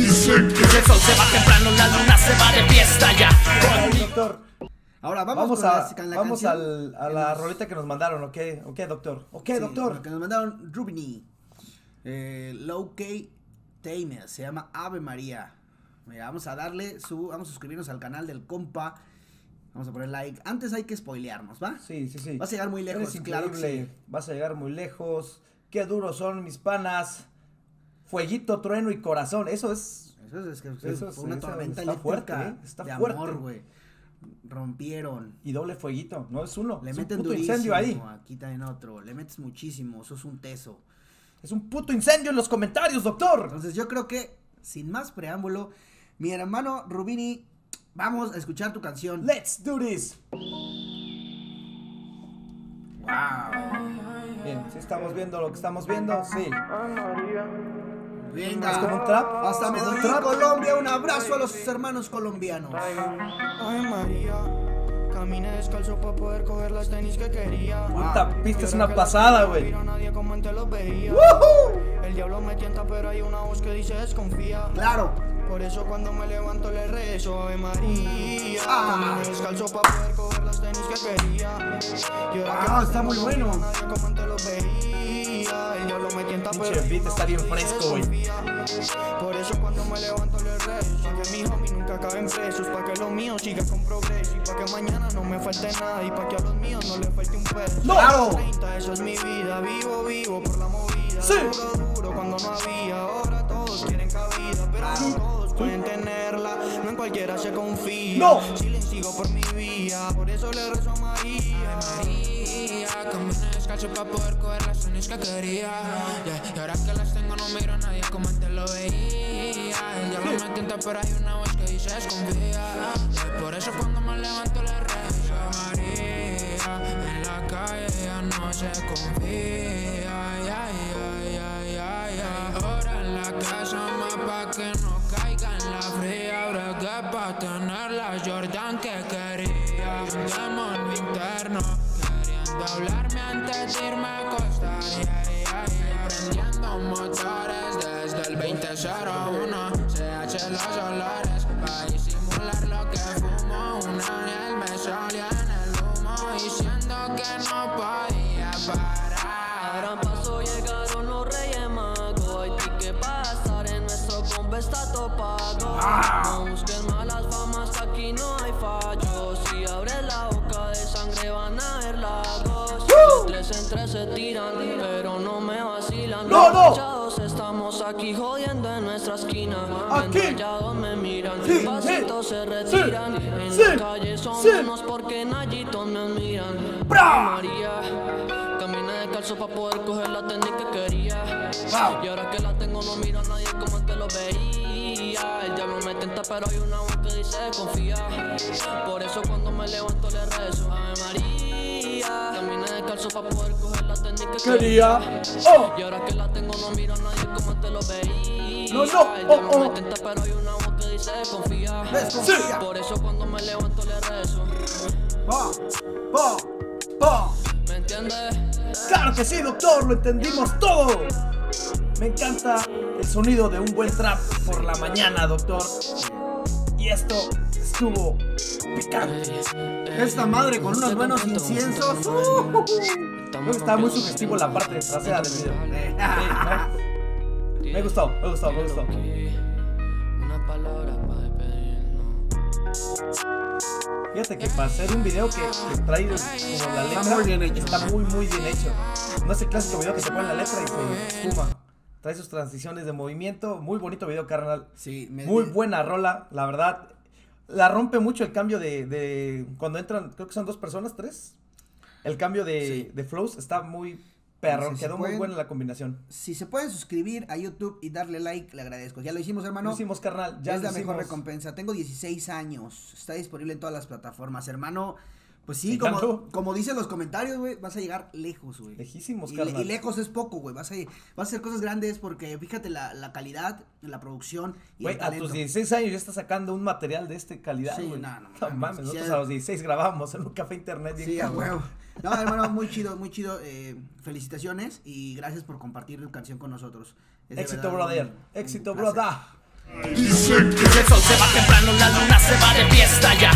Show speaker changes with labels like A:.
A: dice que
B: El sol se va temprano, la luna se va de fiesta ya.
C: Doctor.
D: Ahora vamos,
C: a,
D: la,
C: vamos al- a la
D: nos-
C: rolita que nos mandaron, ¿ok? ¿Ok, doctor? ¿Ok,
D: sí,
C: doctor?
D: que nos mandaron Rubini. Eh, Low K Tamer. Se llama Ave María. Mira, vamos a darle su. Vamos a suscribirnos al canal del compa. Vamos a poner like. Antes hay que spoilearnos, ¿va?
C: Sí, sí, sí.
D: Vas a llegar muy lejos,
C: Eres
D: claro que
C: increíble. Vas a llegar muy lejos. Qué duros son mis panas. Fueguito, trueno y corazón. Eso es.
D: Eso es, que
C: Eso
D: fue una
C: es-
D: tormenta
C: está fuerte, ¿eh? Está
D: de
C: fuerte.
D: amor, güey. Rompieron.
C: Y doble fueguito. No es uno.
D: Le
C: es un
D: meten
C: puto
D: durísimo.
C: incendio ahí.
D: Aquí también otro. Le metes muchísimo. Sos un teso.
C: Es un puto incendio en los comentarios, doctor.
D: Entonces yo creo que, sin más preámbulo, mi hermano Rubini, vamos a escuchar tu canción.
C: Let's do this.
D: Wow.
C: Bien, si estamos viendo lo que estamos viendo, sí.
D: Venga.
C: ¿Es como un trap?
D: Hasta
C: ¿Es
D: me
C: como
D: doy
C: un trap?
D: Colombia. Un abrazo a los hermanos colombianos.
E: Ay María, caminé descalzo para poder coger las tenis que quería.
C: Puta pista es una
E: que
C: pasada, güey.
E: nadie como antes los veía. El diablo me tienta, pero hay una voz que dice desconfía.
D: Claro.
E: Por eso cuando me levanto le rezo Ave María.
D: Ah.
E: Caminé descalzo para poder coger las tenis que quería. Y ahora que
D: Ah,
E: las
D: está muy
E: no
D: bueno.
E: Nadie como antes los veía. Diablo me tienta,
C: Pinche beat está bien fresco, güey.
E: Por eso cuando me levanto le rezo Pa' que mi homie nunca caben presos Pa' que lo mío siga con progreso Y pa' que mañana no me falte nada Y pa' que a los míos no le falte un peso
C: ¡No!
D: Claro.
E: 30, eso es mi vida Vivo, vivo por la movida
C: Sí.
E: Duro, duro cuando no había Ahora todos quieren cabida Pero no todos pueden tenerla No en cualquiera se confía
C: ¡No!
E: Sigo por mi vía Por eso le rezo a María
F: María, caminé descalzo para poder coger las tenis que quería. Yeah, Y ahora que las tengo no miro a nadie como antes lo veía. El diablo me tienta pero hay una voz que dice desconfía. Yeah, Por eso cuando me levanto le rezo a María. En la calle ya no se confía. Ay. Ahora en la casa que no caiga en la fría. Bregué pa' tener la Jordan que quería. Demonio interno. Queriendo hablarme antes de irme a acostar yeah. Prendiendo motores desde el 2001 CH los olores Pa'
G: está topado. No busquen malas famas que aquí no hay fallos. Si abres la boca de sangre van a haber lagos. De tres en tres se tiran pero no me vacilan.
C: ¡No,
G: Los
C: no!
G: estamos aquí jodiendo en nuestra esquina.
C: Aquí.
G: Me miran
C: Sí,
G: Pasito
C: sí,
G: se retiran. En la calle son unos porque nayitos me admiran
C: ¡Bra!
G: María descalzo para poder coger la técnica que quería.
C: Wow.
G: Y ahora que la tengo, no miro a nadie como antes lo veía. El diablo me tenta, pero hay una voz que dice confía. Por eso cuando me levanto le rezo Ave María. Caminé descalzo para poder coger la técnica que
C: Quería. Oh.
G: Y ahora que la tengo, no miro a nadie como antes lo veía.
C: No, no,
G: El
C: oh,
G: diablo
C: oh.
G: me tenta, pero hay una voz que dice confía.
D: Desconfía.
G: Por eso cuando me levanto le rezo.
D: Po, po, po.
C: Claro que sí, doctor, lo entendimos todo. Me encanta el sonido de un buen trap por la mañana, doctor. Y esto estuvo picante.
D: Esta madre con unos buenos inciensos. Uh,
C: Creo que estaba muy sugestivo la parte trasera del video. Me gustó, me gustó, me gustó.
G: Una palabra para.
C: Fíjate que para hacer un video que, que trae como la letra
D: muy bien hecho.
C: está muy muy bien hecho. No es el clásico video que se pone la letra y se espuma. Trae sus transiciones de movimiento. Muy bonito video, carnal.
D: Sí, me
C: Muy buena rola, la verdad. La rompe mucho el cambio de, de- Cuando entran, creo que son dos personas, tres. El cambio de,
D: Sí.
C: de flows está muy
D: se
C: Quedó muy
D: pueden-
C: buena la combinación.
D: Si se pueden suscribir a YouTube y darle like, le agradezco. Ya lo hicimos, hermano.
C: Lo hicimos, carnal. Ya
D: es la mejor recompensa. Tengo 16 años. Está disponible en todas las plataformas, hermano. Pues sí,
C: ¿Y
D: como,
C: tanto?
D: como dicen los comentarios, güey, vas a llegar lejos, güey.
C: Lejísimos,
D: Y,
C: carnal.
D: y lejos es poco, güey. Vas a, vas a hacer cosas grandes porque fíjate la, la calidad, la producción y
C: Güey,
D: el
C: a tus 16 años ya estás sacando un material de este calidad,
D: Sí,
C: güey.
D: no, no
C: No
D: mames,
C: mames,
D: sí,
C: nosotros a los 16 grabábamos en un café internet.
D: Sí, a huevo. No, hermano, muy chido, muy chido. eh, felicitaciones y gracias por compartir tu canción con nosotros. Es
C: Éxito,
D: verdad
C: brother.
D: un- un
C: Éxito, brother. El sol se va temprano, la luna se va de fiesta ya